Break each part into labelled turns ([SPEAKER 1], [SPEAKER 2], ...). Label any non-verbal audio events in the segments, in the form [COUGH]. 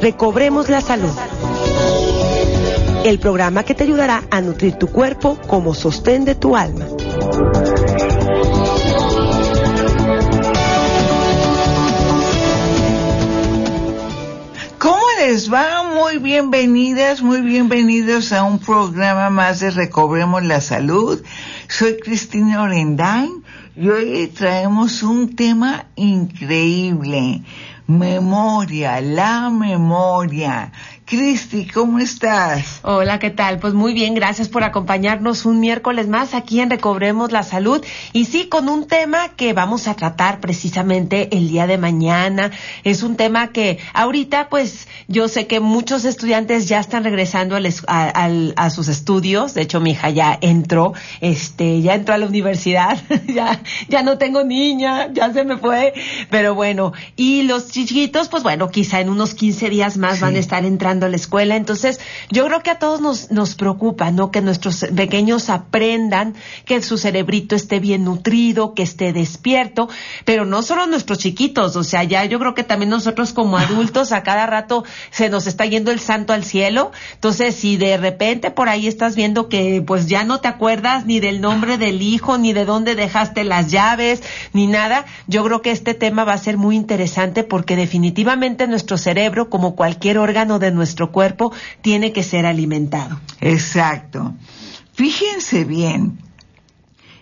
[SPEAKER 1] Recobremos la Salud. El programa que te ayudará a nutrir tu cuerpo como sostén de tu alma.
[SPEAKER 2] ¿Cómo les va? Muy bienvenidas, muy bienvenidos a un programa más de Recobremos la Salud. Soy Cristina Orendain y hoy traemos un tema increíble. Memoria, la memoria. Cristi, ¿cómo estás?
[SPEAKER 3] Hola, ¿qué tal? Pues muy bien, gracias por acompañarnos un miércoles más aquí en Recobremos la Salud. Y sí, con un tema que vamos a tratar precisamente el día de mañana. Es un tema que ahorita, pues yo sé que muchos estudiantes ya están regresando a, a, sus estudios. De hecho, mi hija ya entró, este, ya entró a la universidad. [LAUGHS] ya, ya no tengo niña, ya se me fue. Pero bueno, y los chiquitos, pues bueno, quizá en unos 15 días más van a estar entrando a la escuela. Entonces, yo creo que a todos nos, nos preocupa, ¿no? Que nuestros pequeños aprendan, que su cerebrito esté bien nutrido, que esté despierto, pero no solo nuestros chiquitos, o sea, ya yo creo que también nosotros como adultos a cada rato se nos está yendo el santo al cielo. Entonces, si de repente por ahí estás viendo que pues ya no te acuerdas ni del nombre del hijo, ni de dónde dejaste las llaves, ni nada, yo creo que este tema va a ser muy interesante porque definitivamente nuestro cerebro, como cualquier órgano de nuestro nuestro cuerpo tiene que ser alimentado.
[SPEAKER 2] Exacto. Fíjense bien,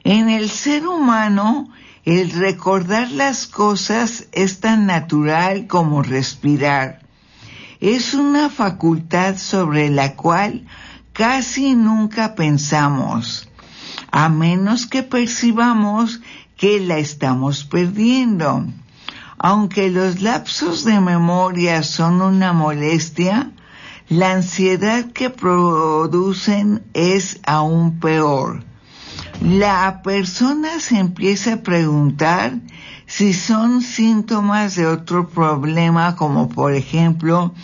[SPEAKER 2] en el ser humano el recordar las cosas es tan natural como respirar. Es una facultad sobre la cual casi nunca pensamos, a menos que percibamos que la estamos perdiendo. Aunque los lapsos de memoria son una molestia, la ansiedad que producen es aún peor. La persona se empieza a preguntar si son síntomas de otro problema como por ejemplo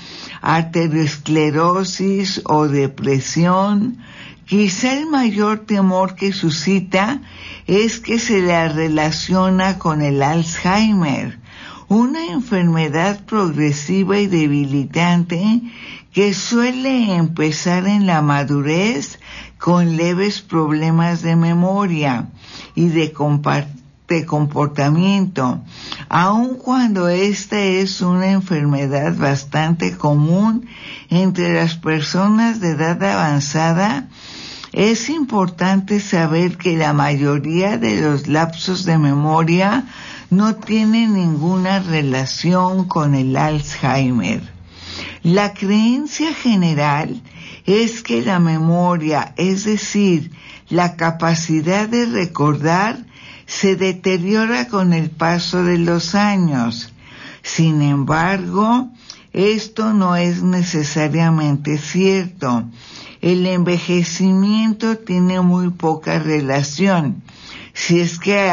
[SPEAKER 2] arteriosclerosis o depresión. Quizá el mayor temor que suscita es que se la relaciona con el Alzheimer, una enfermedad progresiva y debilitante que suele empezar en la madurez con leves problemas de memoria y de, comportamiento, aun cuando esta es una enfermedad bastante común entre las personas de edad avanzada, es importante saber que la mayoría de los lapsos de memoria no tienen ninguna relación con el Alzheimer. La creencia general es que la memoria, es decir, la capacidad de recordar, se deteriora con el paso de los años. Sin embargo, esto no es necesariamente cierto. El envejecimiento tiene muy poca relación, si es que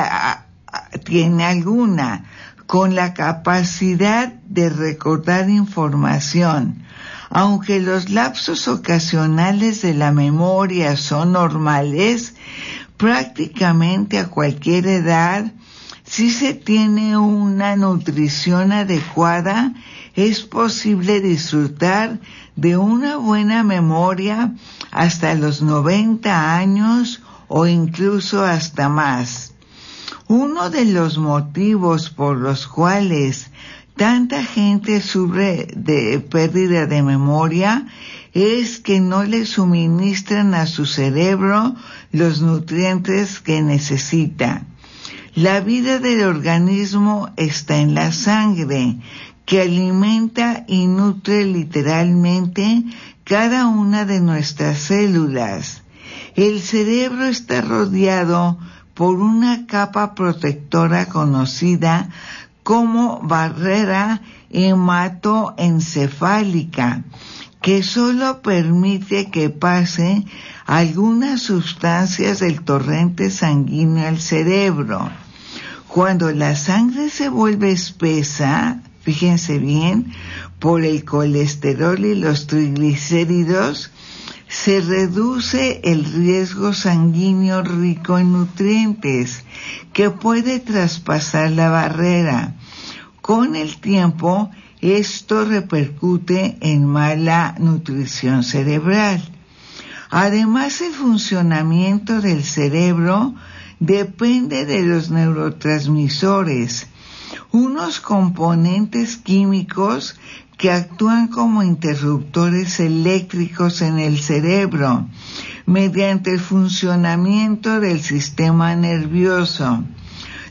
[SPEAKER 2] tiene alguna, con la capacidad de recordar información. Aunque los lapsos ocasionales de la memoria son normales, prácticamente a cualquier edad, si se tiene una nutrición adecuada, es posible disfrutar de una buena memoria hasta los 90 años o incluso hasta más. Uno de los motivos por los cuales tanta gente sufre de pérdida de memoria es que no le suministran a su cerebro los nutrientes que necesita. La vida del organismo está en la sangre, que alimenta y nutre literalmente cada una de nuestras células. El cerebro está rodeado por una capa protectora conocida como barrera hematoencefálica que solo permite que pase algunas sustancias del torrente sanguíneo al cerebro. Cuando la sangre se vuelve espesa, fíjense bien, por el colesterol y los triglicéridos, se reduce el riesgo sanguíneo rico en nutrientes que puede traspasar la barrera. Con el tiempo, esto repercute en mala nutrición cerebral. Además, el funcionamiento del cerebro depende de los neurotransmisores, unos componentes químicos que actúan como interruptores eléctricos en el cerebro mediante el funcionamiento del sistema nervioso.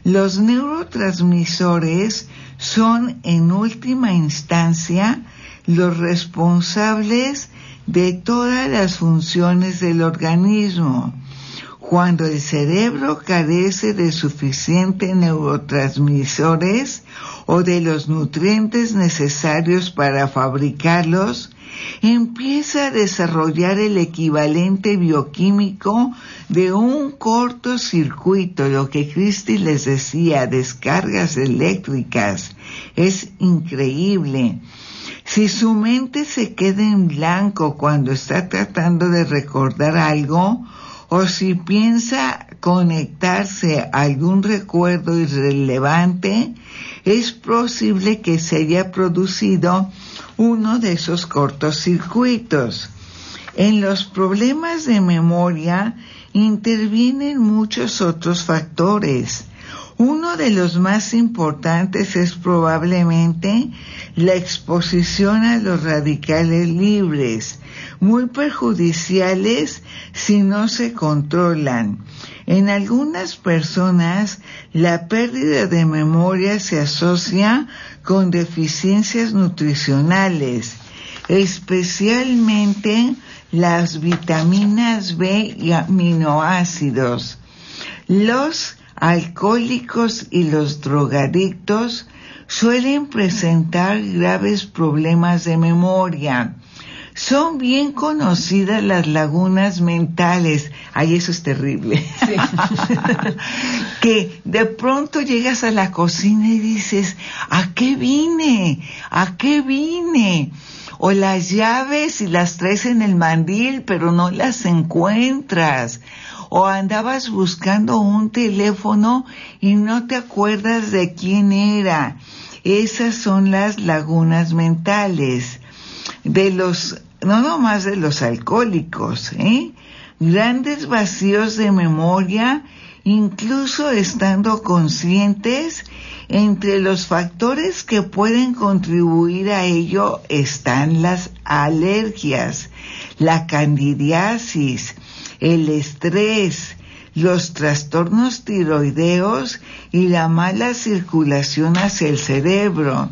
[SPEAKER 2] Los neurotransmisores son en última instancia los responsables de todas las funciones del organismo. Cuando el cerebro carece de suficientes neurotransmisores o de los nutrientes necesarios para fabricarlos, empieza a desarrollar el equivalente bioquímico de un cortocircuito, lo que Christie les decía, descargas eléctricas. Es increíble. Si su mente se queda en blanco cuando está tratando de recordar algo, o si piensa conectarse a algún recuerdo irrelevante, es posible que se haya producido uno de esos cortocircuitos. En los problemas de memoria intervienen muchos otros factores. Uno de los más importantes es probablemente la exposición a los radicales libres, muy perjudiciales si no se controlan. En algunas personas la pérdida de memoria se asocia con deficiencias nutricionales, especialmente las vitaminas B y aminoácidos. Los alcohólicos y los drogadictos suelen presentar graves problemas de memoria. Son bien conocidas las lagunas mentales. Ay, eso es terrible. [LAUGHS] que de pronto llegas a la cocina y dices, ¿a qué vine? ¿A qué vine? O las llaves y las traes en el mandil, pero no las encuentras o andabas buscando un teléfono y no te acuerdas de quién era. Esas son las lagunas mentales de los, no nomás de los alcohólicos, ¿eh? Grandes vacíos de memoria, incluso estando conscientes, entre los factores que pueden contribuir a ello están las alergias, la candidiasis, el estrés, los trastornos tiroideos y la mala circulación hacia el cerebro,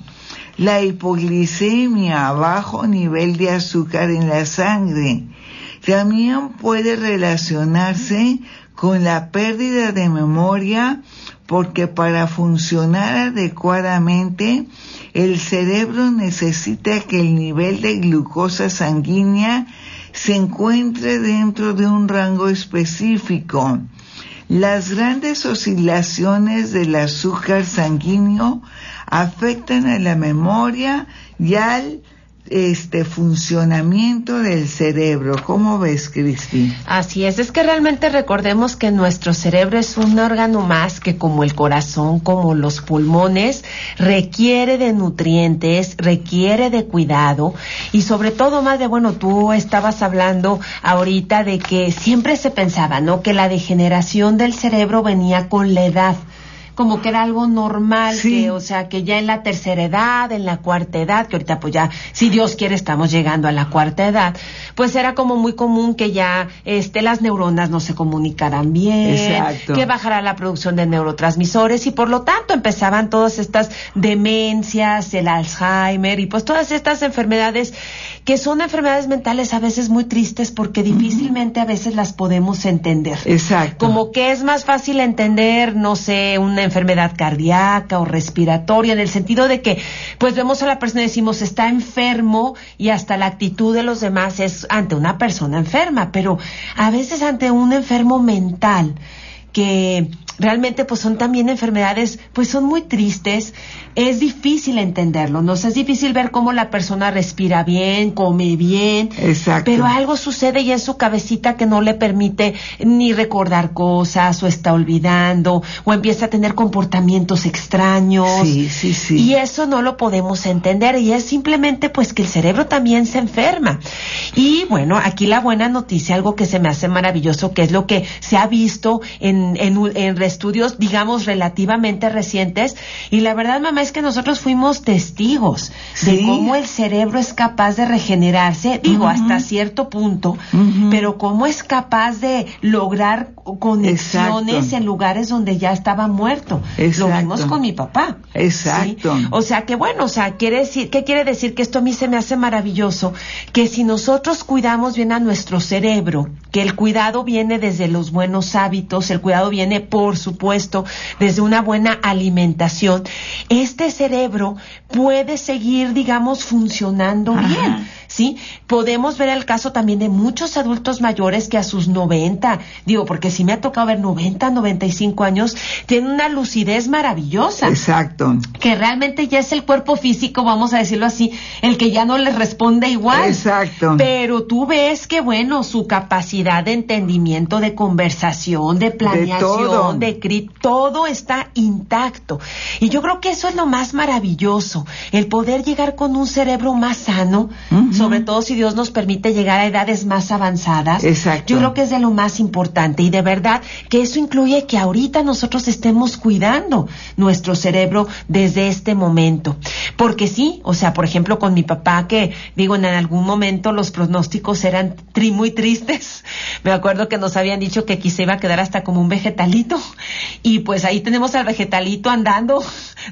[SPEAKER 2] la hipoglicemia, bajo nivel de azúcar en la sangre. También puede relacionarse con la pérdida de memoria porque para funcionar adecuadamente el cerebro necesita que el nivel de glucosa sanguínea se encuentre dentro de un rango específico. Las grandes oscilaciones del azúcar sanguíneo afectan a la memoria y al este funcionamiento del cerebro. ¿Cómo ves, Cristi?
[SPEAKER 3] Así es, es que realmente recordemos que nuestro cerebro es un órgano más que como el corazón, como los pulmones, requiere de nutrientes, requiere de cuidado y sobre todo más de, bueno, tú estabas hablando ahorita de que siempre se pensaba, ¿no? Que la degeneración del cerebro venía con la edad como que era algo normal, que, o sea, que ya en la tercera edad, en la cuarta edad, que ahorita pues ya, si Dios quiere, estamos llegando a la cuarta edad, pues era como muy común que ya este, las neuronas no se comunicaran bien, que bajara la producción de neurotransmisores y por lo tanto empezaban todas estas demencias, el Alzheimer y pues todas estas enfermedades que son enfermedades mentales a veces muy tristes porque difícilmente a veces las podemos entender.
[SPEAKER 2] Exacto.
[SPEAKER 3] Como que es más fácil entender, no sé, una enfermedad cardíaca o respiratoria, en el sentido de que, pues vemos a la persona y decimos, está enfermo y hasta la actitud de los demás es ante una persona enferma, pero a veces ante un enfermo mental que realmente pues son también enfermedades, pues son muy tristes, es difícil entenderlo, ¿no? es difícil ver cómo la persona respira bien, come bien,
[SPEAKER 2] Exacto.
[SPEAKER 3] pero algo sucede ya en su cabecita que no le permite ni recordar cosas o está olvidando o empieza a tener comportamientos extraños.
[SPEAKER 2] Sí, sí, sí.
[SPEAKER 3] Y eso no lo podemos entender y es simplemente pues que el cerebro también se enferma. Y bueno, aquí la buena noticia, algo que se me hace maravilloso, que es lo que se ha visto en, en, en estudios, digamos, relativamente recientes. Y la verdad, mamá, es que nosotros fuimos testigos de cómo el cerebro es capaz de regenerarse, digo, hasta cierto punto, pero cómo es capaz de lograr conexiones
[SPEAKER 2] Exacto.
[SPEAKER 3] en lugares donde ya estaba muerto. Lo vimos con mi papá.
[SPEAKER 2] Exacto.
[SPEAKER 3] ¿sí? O sea que bueno, o sea, quiere decir, ¿qué quiere decir? Que esto a mí se me hace maravilloso, que si nosotros cuidamos bien a nuestro cerebro, que el cuidado viene desde los buenos hábitos, el cuidado viene, por supuesto, desde una buena alimentación, este cerebro puede seguir, digamos, funcionando
[SPEAKER 2] Ajá.
[SPEAKER 3] bien. ¿Sí? Podemos ver el caso también de muchos adultos mayores que a sus 90, digo, porque si me ha tocado ver 90, 95 años, tienen una lucidez maravillosa
[SPEAKER 2] Exacto.
[SPEAKER 3] que realmente ya es el cuerpo físico, vamos a decirlo así, el que ya no les responde igual.
[SPEAKER 2] Exacto.
[SPEAKER 3] Pero tú ves que, bueno, su capacidad de entendimiento, de conversación, de planeación, de, cri- todo está intacto. Y yo creo que eso es lo más maravilloso, el poder llegar con un cerebro más sano,
[SPEAKER 2] Ujú.
[SPEAKER 3] Sobre todo si Dios nos permite llegar a edades más avanzadas.
[SPEAKER 2] Exacto.
[SPEAKER 3] Yo creo que es de lo más importante y de verdad que eso incluye que ahorita nosotros estemos cuidando nuestro cerebro desde este momento. Porque sí, o sea, por ejemplo, con mi papá que digo, en algún momento los pronósticos eran tri- muy tristes. [LAUGHS] Me acuerdo que nos habían dicho que quizá iba a quedar hasta como un vegetalito y pues ahí tenemos al vegetalito andando,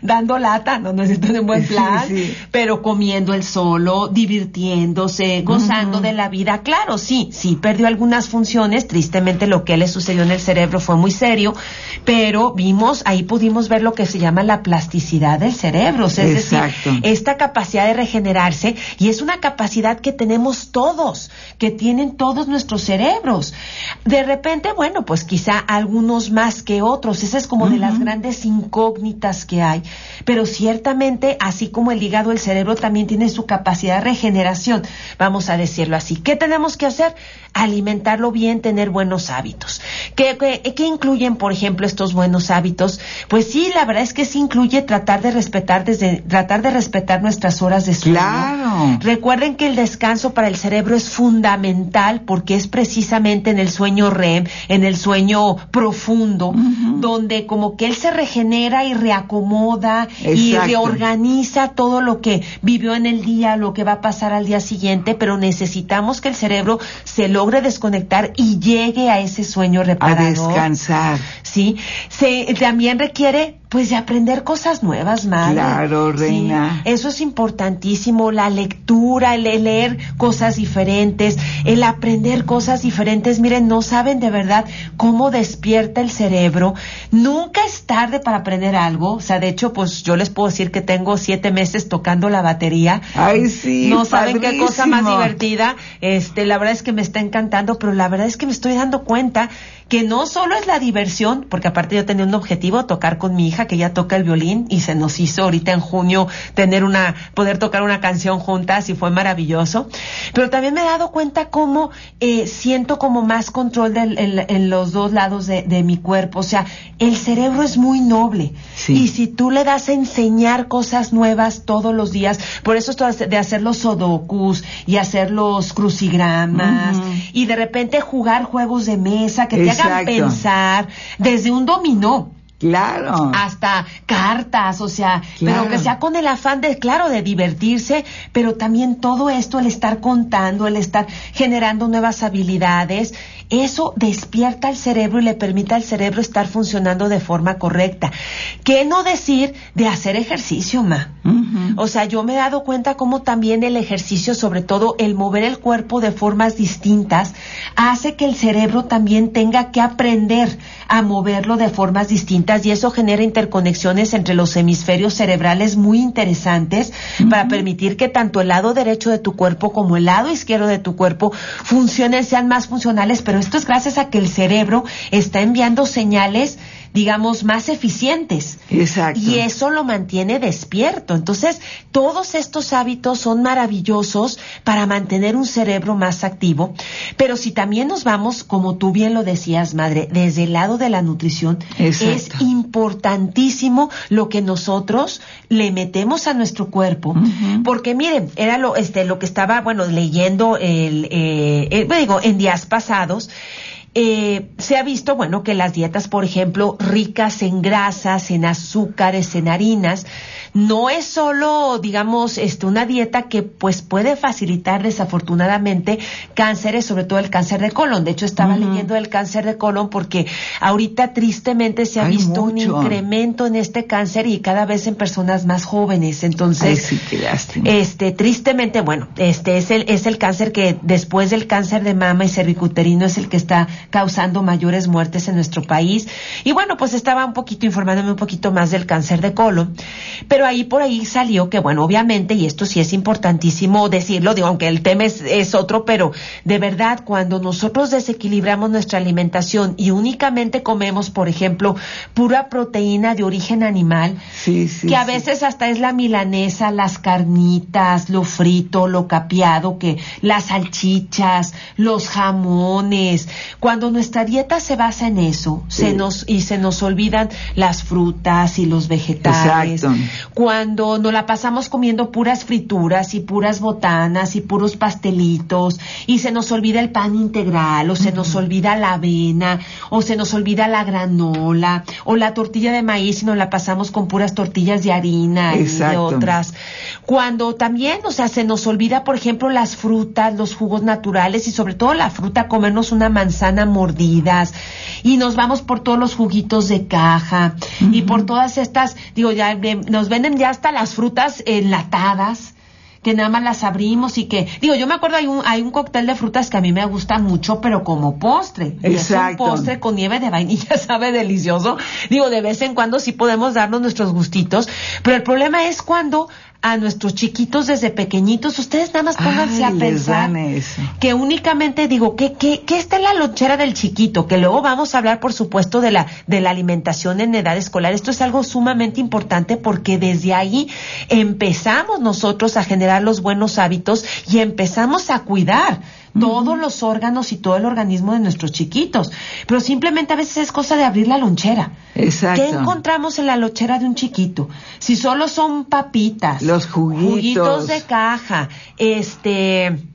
[SPEAKER 3] dando lata, no necesito un buen [LAUGHS] plan,
[SPEAKER 2] sí.
[SPEAKER 3] pero comiendo él solo, divirtiéndose, gozando de la vida. Claro, sí, sí, perdió algunas funciones. Tristemente lo que le sucedió en el cerebro fue muy serio, pero vimos, ahí pudimos ver lo que se llama la plasticidad del cerebro. O sea, es
[SPEAKER 2] Exacto.
[SPEAKER 3] decir, esta capacidad de regenerarse y es una capacidad que tenemos todos, que tienen todos nuestros cerebros. De repente, bueno, pues quizá algunos más que otros. Esa es como de las grandes incógnitas que hay. Pero ciertamente, así como el hígado, el cerebro también tiene su capacidad de regeneración, vamos a decirlo así. ¿Qué tenemos que hacer? Alimentarlo bien, tener buenos hábitos. ¿Qué, qué, qué incluyen, por ejemplo, estos buenos hábitos? Pues sí, la verdad es que sí incluye tratar de respetar desde, tratar de respetar nuestras horas de sueño.
[SPEAKER 2] Claro.
[SPEAKER 3] Recuerden que el descanso para el cerebro es fundamental porque es precisamente en el sueño REM, en el sueño profundo, donde como que él se regenera y reacomoda y
[SPEAKER 2] Exacto.
[SPEAKER 3] reorganiza todo lo que vivió en el día, lo que va a pasar al día siguiente, pero necesitamos que el cerebro se logre desconectar y llegue a ese sueño
[SPEAKER 2] A
[SPEAKER 3] reparador.
[SPEAKER 2] descansar.
[SPEAKER 3] Sí, se también requiere pues de aprender cosas nuevas, madre.
[SPEAKER 2] Claro,
[SPEAKER 3] Sí,
[SPEAKER 2] reina.
[SPEAKER 3] eso es importantísimo, la lectura, el leer cosas diferentes, el aprender cosas diferentes. Miren, no saben de verdad cómo despierta el cerebro. Nunca es tarde para aprender algo. O sea, de hecho, pues yo les puedo decir que tengo siete meses tocando la batería.
[SPEAKER 2] Ay, sí,
[SPEAKER 3] No saben qué cosa más divertida. Este, la verdad es que me está encantando, pero la verdad es que me estoy dando cuenta que no solo es la diversión, porque aparte yo tenía un objetivo, tocar con mi hija, que ella toca el violín, y se nos hizo ahorita en junio tener una, poder tocar una canción juntas, y fue maravilloso. Pero también me he dado cuenta cómo eh, siento como más control del- en, en los dos lados de, de mi cuerpo. O sea, el cerebro es muy noble.
[SPEAKER 2] Sí.
[SPEAKER 3] Y si tú le das a enseñar cosas nuevas todos los días, por eso esto de hacer los sudokus y hacer los crucigramas y de repente jugar juegos de mesa que te hagan pensar desde un dominó
[SPEAKER 2] Claro.
[SPEAKER 3] hasta cartas, o sea,
[SPEAKER 2] Claro.
[SPEAKER 3] pero que sea con el afán de, claro, de divertirse, pero también todo esto, el estar contando, el estar generando nuevas habilidades, eso despierta al cerebro y le permite al cerebro estar funcionando de forma correcta. ¿Qué no decir de hacer ejercicio, ma? O sea, yo me he dado cuenta cómo también el ejercicio, sobre todo el mover el cuerpo de formas distintas, hace que el cerebro también tenga que aprender a moverlo de formas distintas y eso genera interconexiones entre los hemisferios cerebrales muy interesantes para permitir que tanto el lado derecho de tu cuerpo como el lado izquierdo de tu cuerpo funcionen, sean más funcionales, pero esto es gracias a que el cerebro está enviando señales digamos, más eficientes.
[SPEAKER 2] Exacto.
[SPEAKER 3] Y eso lo mantiene despierto. Entonces, todos estos hábitos son maravillosos para mantener un cerebro más activo. Pero si también nos vamos, como tú bien lo decías, madre, desde el lado de la nutrición, es importantísimo lo que nosotros le metemos a nuestro cuerpo. Porque miren, era lo, este, lo que estaba, bueno, leyendo el, eh, eh digo, en días pasados, eh, se ha visto, bueno, que las dietas, por ejemplo, ricas en grasas, en azúcares, en harinas, no es solo, digamos, este, una dieta que pues puede facilitar desafortunadamente cánceres, sobre todo el cáncer de colon. De hecho, estaba leyendo el cáncer de colon porque ahorita tristemente se ha visto un incremento en este cáncer y cada vez en personas más jóvenes. Entonces, este, tristemente, bueno, este es el, es el cáncer que después del cáncer de mama y cervicuterino es el que está causando mayores muertes en nuestro país. Y bueno, pues estaba un poquito informándome un poquito más del cáncer de colon. Pero ahí por ahí salió que, bueno, obviamente, y esto sí es importantísimo decirlo, digo, aunque el tema es, otro, pero de verdad, cuando nosotros desequilibramos nuestra alimentación y únicamente comemos, por ejemplo, pura proteína de origen animal, que a veces hasta es la milanesa, las carnitas, lo frito, lo capeado, que las salchichas, los jamones, cuando nuestra dieta se basa en eso, se nos, y se nos olvidan las frutas y los vegetales, cuando nos la pasamos comiendo puras frituras y puras botanas y puros pastelitos y se nos olvida el pan integral o se nos olvida la avena o se nos olvida la granola o la tortilla de maíz y nos la pasamos con puras tortillas de harina y de otras. Cuando también, o sea, se nos olvida, por ejemplo, las frutas, los jugos naturales y sobre todo la fruta, comernos una manzana mordidas y nos vamos por todos los juguitos de caja y por todas estas, digo, ya nos ven ya hasta las frutas enlatadas que nada más las abrimos y que, digo, yo me acuerdo hay un, hay un cóctel de frutas que a mí me gusta mucho, pero como postre.
[SPEAKER 2] Exacto.
[SPEAKER 3] es un postre con nieve de vainilla, [LAUGHS] sabe delicioso. Digo, de vez en cuando sí podemos darnos nuestros gustitos, pero el problema es cuando a nuestros chiquitos desde pequeñitos, ustedes nada más pónganse a pensar que únicamente digo, que, que, que está en la lonchera del chiquito, que luego vamos a hablar, por supuesto, de la, de la alimentación en edad escolar. Esto es algo sumamente importante porque desde ahí empezamos nosotros a generar los buenos hábitos y empezamos a cuidar todos los órganos y todo el organismo de nuestros chiquitos. Pero simplemente a veces es cosa de abrir la lonchera.
[SPEAKER 2] Exacto.
[SPEAKER 3] ¿Qué encontramos en la lonchera de un chiquito? Si solo son papitas,
[SPEAKER 2] los juguitos,
[SPEAKER 3] juguitos de caja, este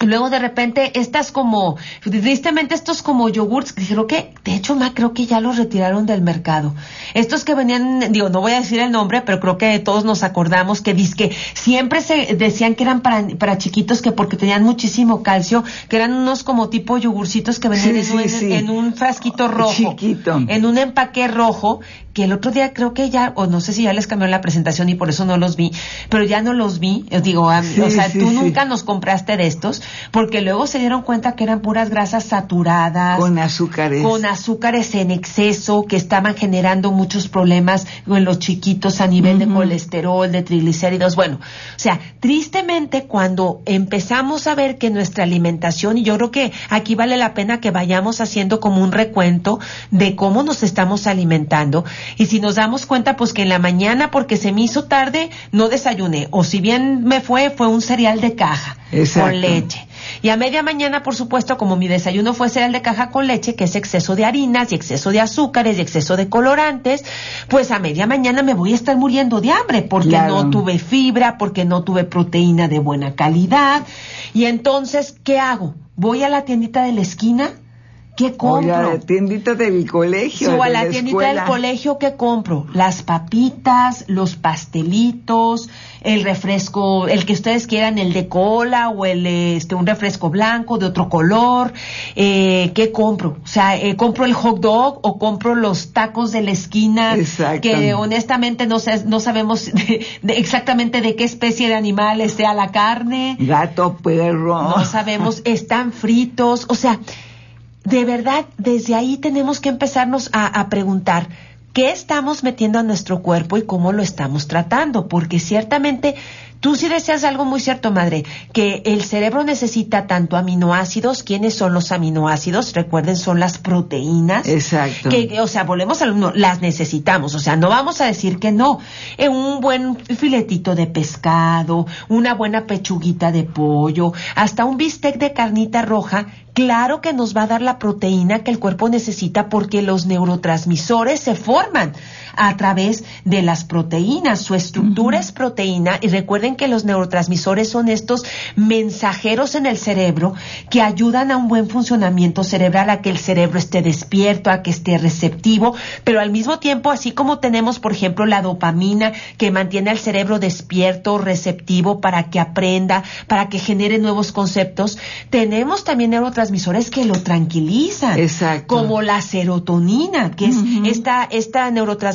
[SPEAKER 3] Luego de repente estas como, tristemente estos como yogurts, creo que, de hecho, ma, creo que ya los retiraron del mercado. Estos que venían, digo, no voy a decir el nombre, pero creo que todos nos acordamos que que siempre se decían que eran para, para chiquitos que porque tenían muchísimo calcio, que eran unos como tipo yogurcitos que venían en, un frasquito rojo.
[SPEAKER 2] Chiquito.
[SPEAKER 3] En un empaque rojo, que el otro día creo que ya, o no sé si ya les cambió la presentación y por eso no los vi, pero ya no los vi. Digo, o sea, tú nunca nos compraste de estos porque luego se dieron cuenta que eran puras grasas saturadas.
[SPEAKER 2] Con azúcares.
[SPEAKER 3] Con azúcares en exceso que estaban generando muchos problemas en los chiquitos a nivel de colesterol, de triglicéridos. Bueno, o sea, tristemente cuando empezamos a ver que nuestra alimentación, y yo creo que aquí vale la pena que vayamos haciendo como un recuento de cómo nos estamos alimentando. Y si nos damos cuenta, pues que en la mañana, porque se me hizo tarde, no desayuné. O si bien me fue, fue un cereal de caja con leche. Y a media mañana, por supuesto, como mi desayuno fue cereal de caja con leche, que es exceso de harinas y exceso de azúcares y exceso de colorantes, pues a media mañana me voy a estar muriendo de hambre porque no tuve fibra, porque no tuve proteína de buena calidad. Y entonces, ¿qué hago? Voy a la tiendita de la esquina ¿Qué compro?
[SPEAKER 2] a la tiendita del colegio.
[SPEAKER 3] O a la, tiendita del colegio, ¿qué compro? Las papitas, los pastelitos, el refresco, el que ustedes quieran, el de cola o el, este, un refresco blanco de otro color. Eh, ¿Qué compro? O sea, eh, ¿compro el hot dog o compro los tacos de la esquina? Que honestamente no, sé, no sabemos [LAUGHS] exactamente de qué especie de animal sea la carne.
[SPEAKER 2] Gato, perro.
[SPEAKER 3] No sabemos, [LAUGHS] están fritos. O sea, de verdad, desde ahí tenemos que empezarnos a, preguntar, qué estamos metiendo a nuestro cuerpo y cómo lo estamos tratando, porque ciertamente Tú sí deseas algo muy cierto, madre, que el cerebro necesita tanto aminoácidos. ¿Quiénes son los aminoácidos? Recuerden, son las proteínas.
[SPEAKER 2] Exacto.
[SPEAKER 3] Que, o sea, volvemos al uno, las necesitamos. O sea, no vamos a decir que no. En un buen filetito de pescado, una buena pechuguita de pollo, hasta un bistec de carnita roja claro que nos va a dar la proteína que el cuerpo necesita porque los neurotransmisores se forman a través de las proteínas. Su estructura es proteína y recuerden que los neurotransmisores son estos mensajeros en el cerebro que ayudan a un buen funcionamiento cerebral, a que el cerebro esté despierto, a que esté receptivo, pero al mismo tiempo, así como tenemos, por ejemplo, la dopamina que mantiene al cerebro despierto, receptivo para que aprenda, para que genere nuevos conceptos, tenemos también neurotransmisores que lo tranquilizan,
[SPEAKER 2] Exacto.
[SPEAKER 3] como la serotonina, que es esta, esta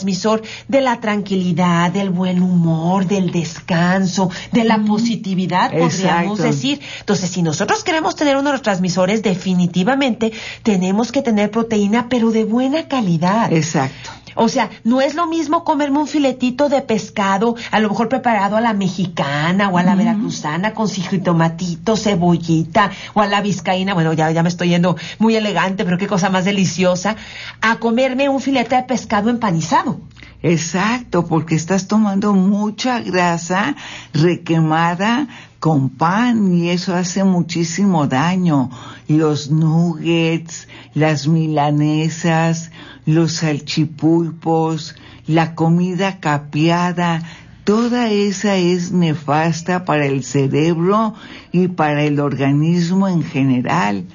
[SPEAKER 3] neurotransmisor de la tranquilidad, del buen humor, del descanso, de la positividad, podríamos
[SPEAKER 2] Exacto.
[SPEAKER 3] decir. Entonces, si nosotros queremos tener unos transmisores, definitivamente tenemos que tener proteína, pero de buena calidad.
[SPEAKER 2] Exacto.
[SPEAKER 3] O sea, no es lo mismo comerme un filetito de pescado, a lo mejor preparado a la mexicana o a la veracruzana con tomatito, cebollita o a la vizcaína, bueno, ya, ya me estoy yendo muy elegante, pero qué cosa más deliciosa, a comerme un filete de pescado empanizado.
[SPEAKER 2] Exacto, porque estás tomando mucha grasa requemada con pan y eso hace muchísimo daño. Los nuggets, las milanesas, los salchipulpos, la comida capeada, toda esa es nefasta para el cerebro y para el organismo en general.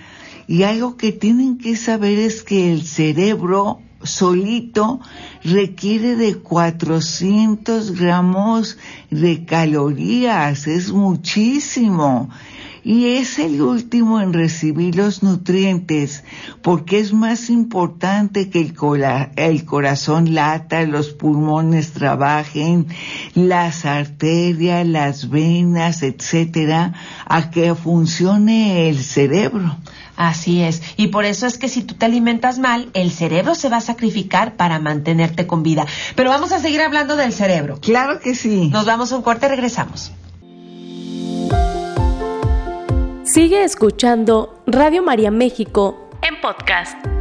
[SPEAKER 2] Y algo que tienen que saber es que el cerebro solito requiere de 400 gramos de calorías, es muchísimo. Y es el último en recibir los nutrientes, porque es más importante que el, el corazón lata, los pulmones trabajen, las arterias, las venas, etcétera, a que funcione el cerebro.
[SPEAKER 3] Así es. Y por eso es que si tú te alimentas mal, el cerebro se va a sacrificar para mantenerte con vida. Pero vamos a seguir hablando del cerebro.
[SPEAKER 2] Claro que sí.
[SPEAKER 3] Nos vamos a un corte y regresamos.
[SPEAKER 4] Sigue escuchando Radio María México en podcast.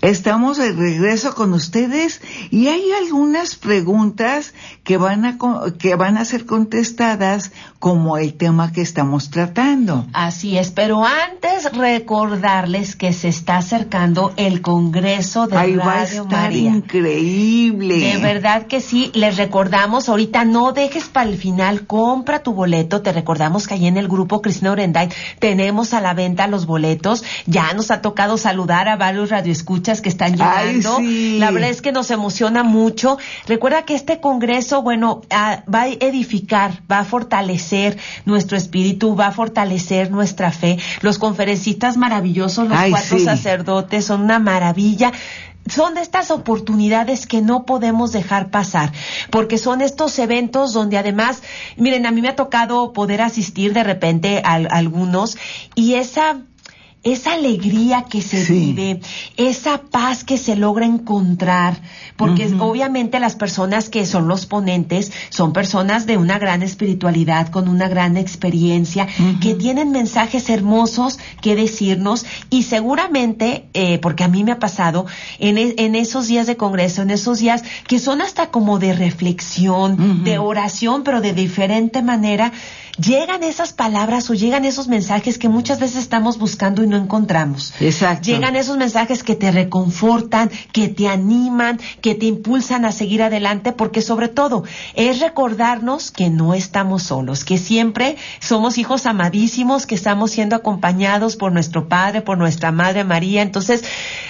[SPEAKER 2] Estamos de regreso con ustedes y hay algunas preguntas que van a que van a ser contestadas como el tema que estamos tratando.
[SPEAKER 3] Así es, pero antes recordarles que se está acercando el Congreso de
[SPEAKER 2] Ahí va a
[SPEAKER 3] Radio
[SPEAKER 2] estar
[SPEAKER 3] María.
[SPEAKER 2] increíble.
[SPEAKER 3] De verdad que sí, les recordamos, ahorita no dejes para el final, compra tu boleto, te recordamos que ahí en el grupo Cristina Orenday tenemos a la venta los boletos, ya nos ha tocado saludar a varios radioescuchas que están
[SPEAKER 2] Ay,
[SPEAKER 3] llegando,
[SPEAKER 2] sí.
[SPEAKER 3] la verdad es que nos emociona mucho, recuerda que este congreso, bueno, ah, va a edificar, va a fortalecer nuestro espíritu, va a fortalecer nuestra fe, los conferencistas maravillosos, los
[SPEAKER 2] Ay,
[SPEAKER 3] cuatro
[SPEAKER 2] sí.
[SPEAKER 3] sacerdotes son una maravilla, son de estas oportunidades que no podemos dejar pasar, porque son estos eventos donde además, miren, a mí me ha tocado poder asistir de repente a, a algunos y esa esa alegría que se
[SPEAKER 2] Sí.
[SPEAKER 3] vive, esa paz que se logra encontrar, porque obviamente las personas que son los ponentes son personas de una gran espiritualidad, con una gran experiencia, que tienen mensajes hermosos que decirnos y seguramente, eh, porque a mí me ha pasado, en, e- en esos días de congreso, en esos días que son hasta como de reflexión, de oración, pero de diferente manera, llegan esas palabras o llegan esos mensajes que muchas veces estamos buscando y no encontramos.
[SPEAKER 2] Exacto.
[SPEAKER 3] Llegan esos mensajes que te reconfortan, que te animan, que te impulsan a seguir adelante, porque sobre todo es recordarnos que no estamos solos, que siempre somos hijos amadísimos, que estamos siendo acompañados por nuestro Padre, por nuestra Madre María. Entonces,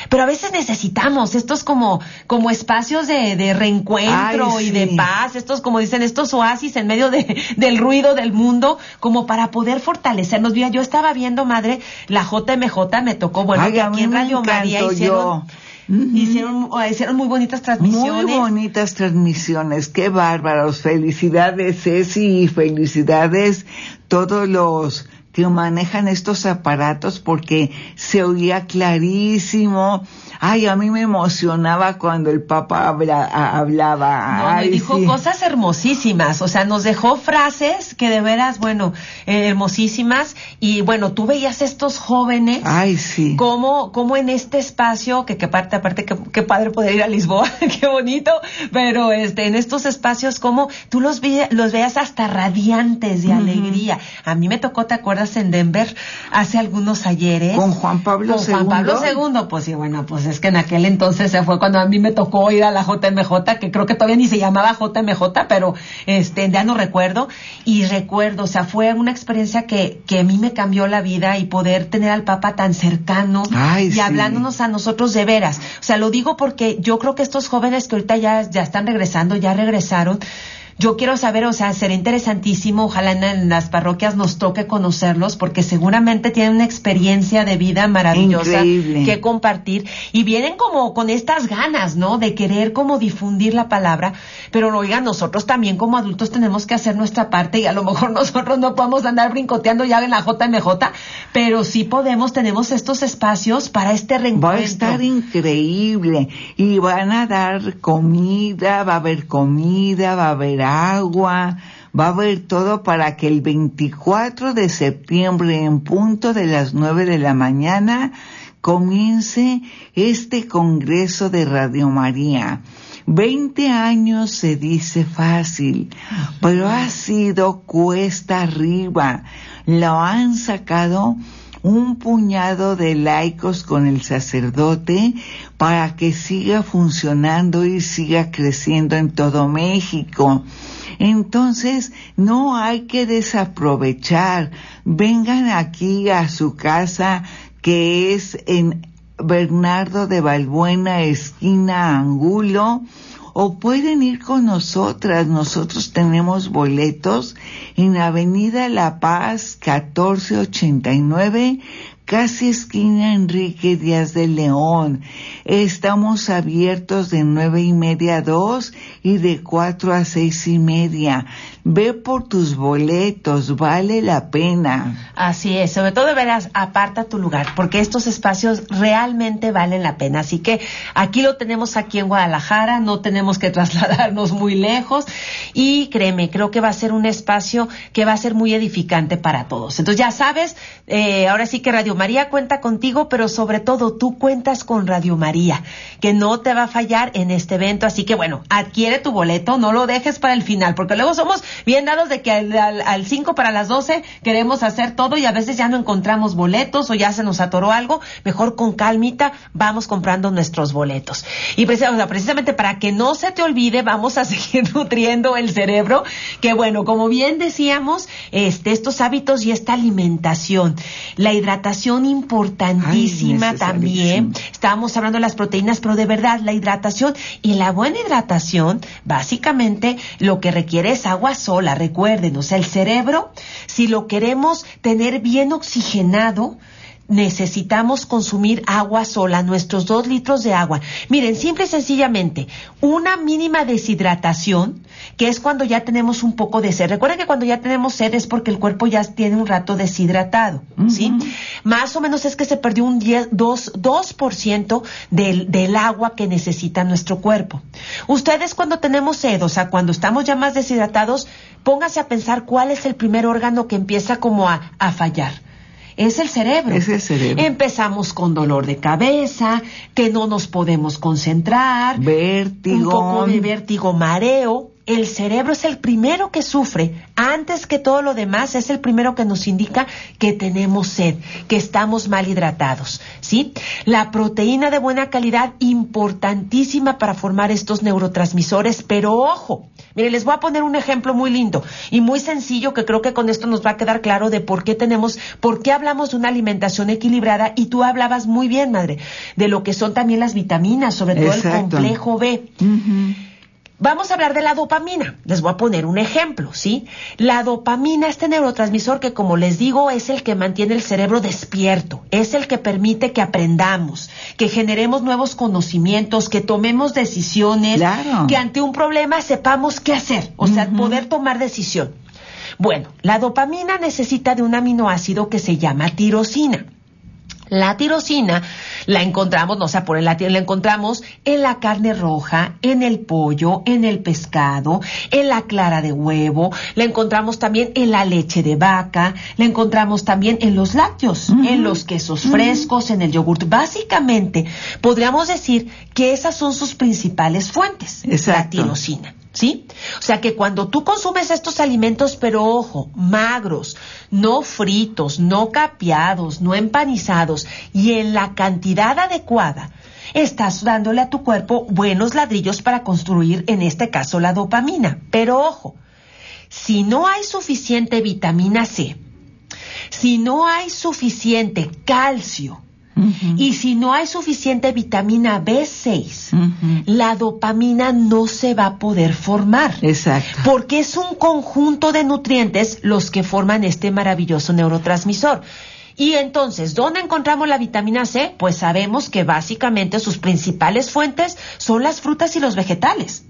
[SPEAKER 3] pero a veces necesitamos estos como, como espacios de, de reencuentro
[SPEAKER 2] Ay,
[SPEAKER 3] y de paz, estos, como dicen, estos oasis en medio de, del ruido del mundo, como para poder fortalecernos. Mira, yo estaba viendo, madre, la JMJ me tocó, bueno,
[SPEAKER 2] Ay,
[SPEAKER 3] que aquí en Radio María hicieron,
[SPEAKER 2] yo.
[SPEAKER 3] Hicieron, hicieron muy bonitas
[SPEAKER 2] Muy
[SPEAKER 3] transmisiones.
[SPEAKER 2] bonitas transmisiones, qué bárbaros. Felicidades, Ceci, y felicidades todos los que manejan estos aparatos porque se oía clarísimo. Ay, a mí me emocionaba cuando el Papa hablaba.
[SPEAKER 3] No, me dijo cosas hermosísimas, o sea, nos dejó frases que de veras, bueno, eh, hermosísimas. Y bueno, tú veías estos jóvenes.
[SPEAKER 2] Ay, sí.
[SPEAKER 3] Como, como en este espacio, que, que aparte, aparte, qué padre poder ir a Lisboa, [LAUGHS] qué bonito, pero este, en estos espacios, como tú los, los veas hasta radiantes de alegría. A mí me tocó, ¿te acuerdas en Denver hace algunos ayeres?
[SPEAKER 2] Con Juan Pablo II.
[SPEAKER 3] Juan Pablo II, pues sí, bueno, pues es que en aquel entonces se fue cuando a mí me tocó ir a la JMJ, que creo que todavía ni se llamaba JMJ, pero este, ya no recuerdo. Y recuerdo, o sea, fue una experiencia que, que a mí me cambió la vida y poder tener al Papa tan cercano y hablándonos a nosotros de veras. O sea, lo digo porque yo creo que estos jóvenes que ahorita ya, ya están regresando, ya regresaron, yo quiero saber, o sea, será interesantísimo, ojalá en, las parroquias nos toque conocerlos, porque seguramente tienen una experiencia de vida maravillosa que compartir y vienen como con estas ganas, ¿no? De querer como difundir la palabra, pero oigan, nosotros también como adultos tenemos que hacer nuestra parte y a lo mejor [LAUGHS] nosotros no podemos andar brincoteando ya en la JMJ, pero sí podemos, tenemos estos espacios para este reencuentro.
[SPEAKER 2] Va a estar increíble y van a dar comida, va a haber comida, va a haber agua, va a haber todo para que el 24 de septiembre en punto de las 9 de la mañana comience este Congreso de Radio María. Veinte años se dice fácil, pero ha sido cuesta arriba. Lo han sacado un puñado de laicos con el sacerdote para que siga funcionando y siga creciendo en todo México. Entonces, no hay que desaprovechar. Vengan aquí a su casa que es en Bernardo de Balbuena, esquina Angulo, o pueden ir con nosotras. Nosotros tenemos boletos en Avenida La Paz 1489 casi esquina Enrique Díaz de León. Estamos abiertos de nueve y media a dos y de cuatro a seis y media. Ve por tus boletos, vale la pena.
[SPEAKER 3] Así es, sobre todo verás, aparta tu lugar, porque estos espacios realmente valen la pena. Así que aquí lo tenemos aquí en Guadalajara, no tenemos que trasladarnos muy lejos y créeme, creo que va a ser un espacio que va a ser muy edificante para todos. Entonces ya sabes, eh, ahora sí que Radio María cuenta contigo, pero sobre todo tú cuentas con Radio María, que no te va a fallar en este evento. Así que bueno, adquiere tu boleto, no lo dejes para el final, porque luego somos bien dados de que al 5 para las 12 queremos hacer todo y a veces ya no encontramos boletos o ya se nos atoró algo, mejor con calmita vamos comprando nuestros boletos. Y precisamente para que no se te olvide, vamos a [LAUGHS] seguir nutriendo el cerebro, que bueno, como bien decíamos, este, estos hábitos y esta alimentación, la hidratación importantísima también. Estábamos hablando de las proteínas, pero de verdad, la hidratación y la buena hidratación, básicamente lo que requiere es agua sola, sea, el cerebro, si lo queremos tener bien oxigenado, necesitamos consumir agua sola, nuestros dos litros de agua. Miren, simple y sencillamente, una mínima deshidratación, que es cuando ya tenemos un poco de sed. Recuerden que cuando ya tenemos sed es porque el cuerpo ya tiene un rato deshidratado, ¿sí? Más o menos es que se perdió un 10, 2, 2% del, del agua que necesita nuestro cuerpo. Ustedes cuando tenemos sed, o sea, cuando estamos ya más deshidratados, póngase a pensar cuál es el primer órgano que empieza como a, a fallar es el cerebro.
[SPEAKER 2] Es el cerebro.
[SPEAKER 3] Empezamos con dolor de cabeza, que no nos podemos concentrar,
[SPEAKER 2] vértigo, un
[SPEAKER 3] poco de vértigo, mareo, el cerebro es el primero que sufre, antes que todo lo demás, es el primero que nos indica que tenemos sed, que estamos mal hidratados, ¿sí? La proteína de buena calidad, importantísima para formar estos neurotransmisores, pero ojo, mire, les voy a poner un ejemplo muy lindo y muy sencillo que creo que con esto nos va a quedar claro de por qué tenemos, por qué hablamos de una alimentación equilibrada y tú hablabas muy bien, madre, de lo que son también las vitaminas, sobre todo el complejo B. Vamos a hablar de la dopamina. Les voy a poner un ejemplo, ¿sí? La dopamina, este neurotransmisor que como les digo es el que mantiene el cerebro despierto, es el que permite que aprendamos, que generemos nuevos conocimientos, que tomemos decisiones, que ante un problema sepamos qué hacer, o sea, poder tomar decisión. Bueno, la dopamina necesita de un aminoácido que se llama tirosina. La tirosina la encontramos, no sé, por el la encontramos en la carne roja, en el pollo, en el pescado, en la clara de huevo, la encontramos también en la leche de vaca, la encontramos también en los lácteos, en los quesos frescos, en el yogurt. Básicamente, podríamos decir que esas son sus principales fuentes, la tirosina. ¿Sí? O sea que cuando tú consumes estos alimentos, pero ojo, magros, no fritos, no capeados, no empanizados y en la cantidad adecuada, estás dándole a tu cuerpo buenos ladrillos para construir, en este caso, la dopamina. Pero ojo, si no hay suficiente vitamina C, si no hay suficiente calcio, y si no hay suficiente vitamina B6, la dopamina no se va a poder formar.
[SPEAKER 2] Exacto.
[SPEAKER 3] Porque es un conjunto de nutrientes los que forman este maravilloso neurotransmisor. Y entonces, ¿dónde encontramos la vitamina C? Pues sabemos que básicamente sus principales fuentes son las frutas y los vegetales.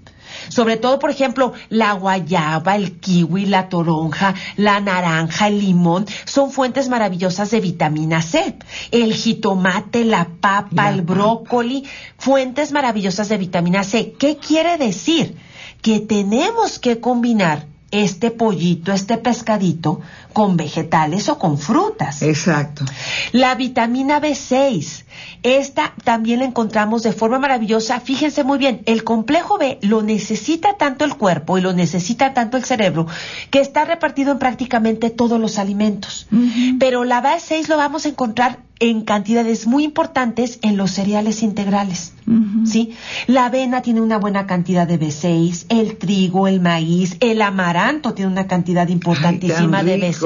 [SPEAKER 3] Sobre todo, por ejemplo, la guayaba, el kiwi, la toronja, la naranja, el limón, son fuentes maravillosas de vitamina C. El jitomate, la papa, el brócoli, fuentes maravillosas de vitamina C. ¿Qué quiere decir? Que tenemos que combinar este pollito, este pescadito, con vegetales o con frutas.
[SPEAKER 2] Exacto.
[SPEAKER 3] La vitamina B6, esta también la encontramos de forma maravillosa. Fíjense muy bien, el complejo B lo necesita tanto el cuerpo y lo necesita tanto el cerebro que está repartido en prácticamente todos los alimentos. Pero la B6 lo vamos a encontrar en cantidades muy importantes en los cereales integrales. ¿Sí? La avena tiene una buena cantidad de B6, el trigo, el maíz, el amaranto tiene una cantidad importantísima de B6.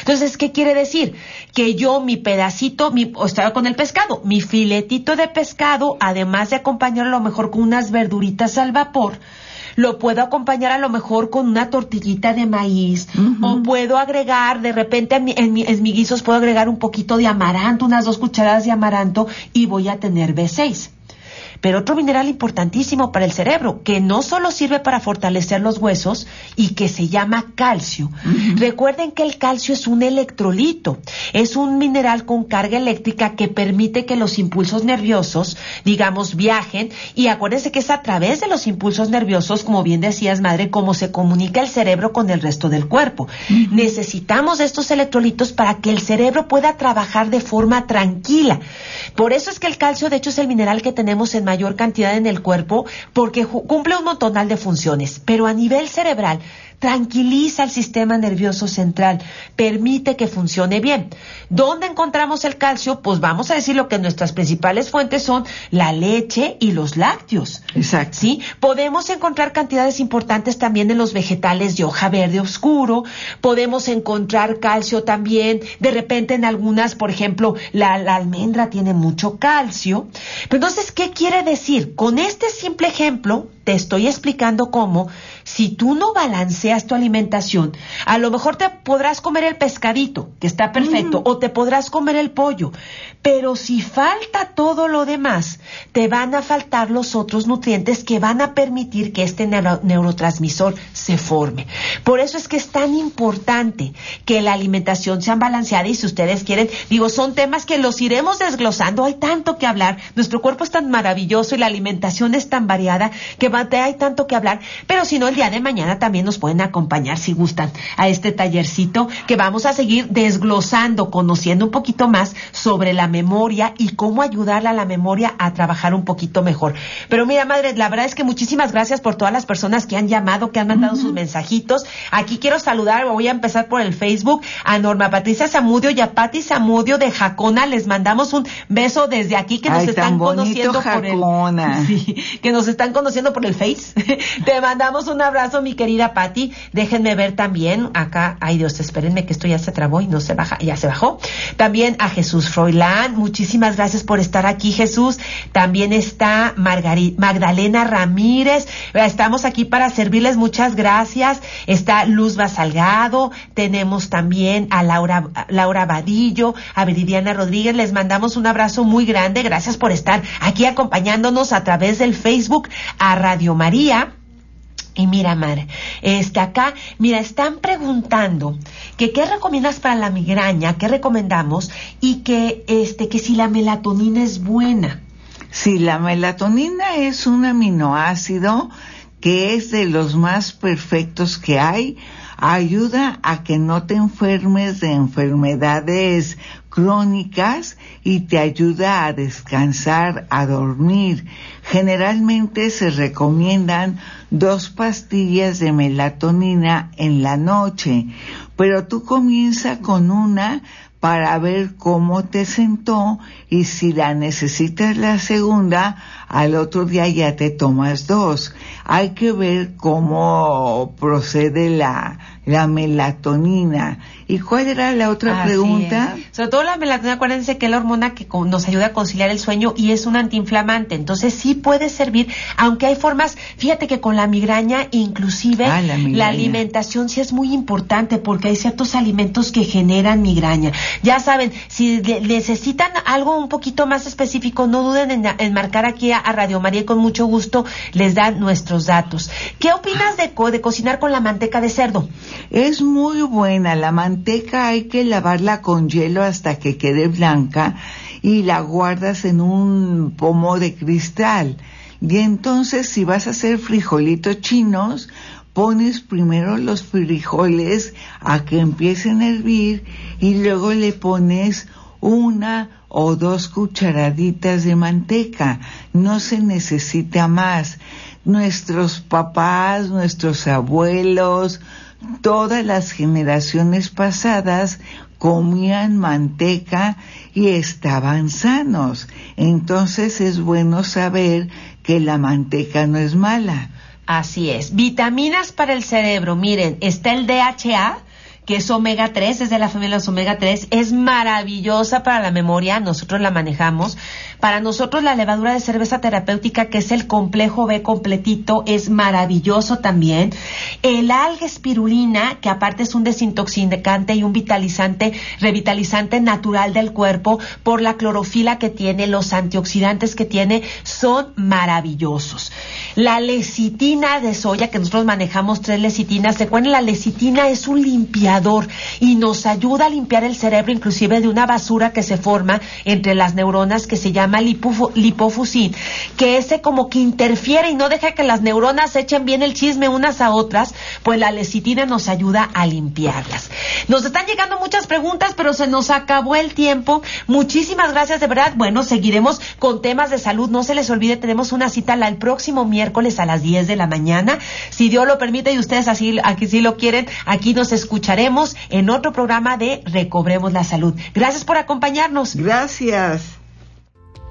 [SPEAKER 3] Entonces, ¿qué quiere decir? Que yo mi pedacito, mi, o estaba con el pescado, mi filetito de pescado, además de acompañarlo a lo mejor con unas verduritas al vapor, lo puedo acompañar a lo mejor con una tortillita de maíz o puedo agregar, de repente en, en, en, mis guisos puedo agregar un poquito de amaranto, unas dos cucharadas de amaranto y voy a tener B6 pero otro mineral importantísimo para el cerebro, que no solo sirve para fortalecer los huesos y que se llama calcio. Recuerden que el calcio es un electrolito, es un mineral con carga eléctrica que permite que los impulsos nerviosos, digamos, viajen y acuérdense que es a través de los impulsos nerviosos, como bien decías, madre, cómo se comunica el cerebro con el resto del cuerpo. Necesitamos estos electrolitos para que el cerebro pueda trabajar de forma tranquila. Por eso es que el calcio, de hecho, es el mineral que tenemos en mayor cantidad en el cuerpo porque cumple un montonal de funciones, pero a nivel cerebral tranquiliza el sistema nervioso central, permite que funcione bien. ¿Dónde encontramos el calcio? Pues vamos a decir lo que nuestras principales fuentes son la leche y los lácteos.
[SPEAKER 2] Exacto.
[SPEAKER 3] ¿Sí? Podemos encontrar cantidades importantes también en los vegetales de hoja verde oscuro, podemos encontrar calcio también, de repente en algunas, por ejemplo, la, la almendra tiene mucho calcio. Pero entonces, ¿qué quiere decir? Con este simple ejemplo, te estoy explicando cómo si tú no balanceas tu alimentación, a lo mejor te podrás comer el pescadito, que está perfecto, o te podrás comer el pollo, pero si falta todo lo demás, te van a faltar los otros nutrientes que van a permitir que este neurotransmisor se forme. Por eso es que es tan importante que la alimentación sea balanceada y si ustedes quieren, digo, son temas que los iremos desglosando, hay tanto que hablar, nuestro cuerpo es tan maravilloso y la alimentación es tan variada que hay tanto que hablar, pero si no, el día de mañana también nos pueden acompañar si gustan a este tallercito que vamos a seguir desglosando, conociendo un poquito más sobre la memoria y cómo ayudarle a la memoria a trabajar un poquito mejor. Pero mira, madre, la verdad es que muchísimas gracias por todas las personas que han llamado, que han mandado sus mensajitos. Aquí quiero saludar, voy a empezar por el Facebook, a Norma Patricia Zamudio y a Patti Zamudio de Jacona. Les mandamos un beso desde aquí que nos están conociendo por el, [LAUGHS] sí, que nos están conociendo por el Face. [LAUGHS] Te mandamos un abrazo, mi querida Patti. Déjenme ver también acá. Ay, Dios, espérenme que esto ya se trabó y no se baja, ya se bajó. También a Jesús Froilán. Muchísimas gracias por estar aquí, Jesús. También está Magdalena Ramírez. Estamos aquí para servirles. Muchas gracias. Está Luz Basalgado. Tenemos también a Laura, Laura Vadillo, a Viridiana Rodríguez. Les mandamos un abrazo muy grande. Gracias por estar aquí acompañándonos a través del Facebook a María Y mira, Mar, este acá, mira, están preguntando que qué recomiendas para la migraña, qué recomendamos y que este que si la melatonina es buena.
[SPEAKER 2] Si la melatonina es un aminoácido que es de los más perfectos que hay, ayuda a que no te enfermes de enfermedades crónicas y te ayuda a descansar, a dormir. Generalmente se recomiendan dos pastillas de melatonina en la noche, pero tú comienza con una para ver cómo te sentó y si la necesitas la segunda, al otro día ya te tomas dos. Hay que ver cómo procede la, la melatonina. ¿Y cuál era la otra pregunta?
[SPEAKER 3] Sobre todo la melatonina, acuérdense que es la hormona que nos ayuda a conciliar el sueño y es un antiinflamante. Entonces sí puede servir, aunque hay formas, fíjate que con la migraña, inclusive ah, la, alimentación sí es muy importante porque hay ciertos alimentos que generan migraña. Ya saben, si necesitan algo un poquito más específico, no duden en, marcar aquí a, Radio María y con mucho gusto les dan nuestros datos. ¿Qué opinas de, de cocinar con la manteca de cerdo?
[SPEAKER 2] Es muy buena. La manteca hay que lavarla con hielo hasta que quede blanca y la guardas en un pomo de cristal. Y entonces si vas a hacer frijolitos chinos, pones primero los frijoles a que empiecen a hervir y luego le pones una o dos cucharaditas de manteca. No se necesita más. Nuestros papás, nuestros abuelos, todas las generaciones pasadas comían manteca y estaban sanos. Entonces es bueno saber que la manteca no es mala.
[SPEAKER 3] Así es. Vitaminas para el cerebro. Miren, está el DHA, que es omega 3, es de la familia de los omega 3, es maravillosa para la memoria, nosotros la manejamos. Para nosotros la levadura de cerveza terapéutica, que es el complejo B completito, es maravilloso también. El alga espirulina, que aparte es un desintoxicante y un vitalizante, revitalizante natural del cuerpo, por la clorofila que tiene, los antioxidantes que tiene, son maravillosos. La lecitina de soya, que nosotros manejamos tres lecitinas, recuerden, la lecitina es un limpiador y nos ayuda a limpiar el cerebro, inclusive de una basura que se forma entre las neuronas que se llama lipofusin, que ese como que interfiere y no deja que las neuronas echen bien el chisme unas a otras, pues la lecitina nos ayuda a limpiarlas. Nos están llegando muchas preguntas, pero se nos acabó el tiempo. Muchísimas gracias, de verdad. Bueno, seguiremos con temas de salud. No se les olvide, tenemos una cita el próximo miércoles a las 10 de la mañana. Si Dios lo permite y ustedes así aquí lo quieren, aquí nos escucharemos en otro programa de Recobremos la Salud. Gracias por acompañarnos.
[SPEAKER 2] Gracias.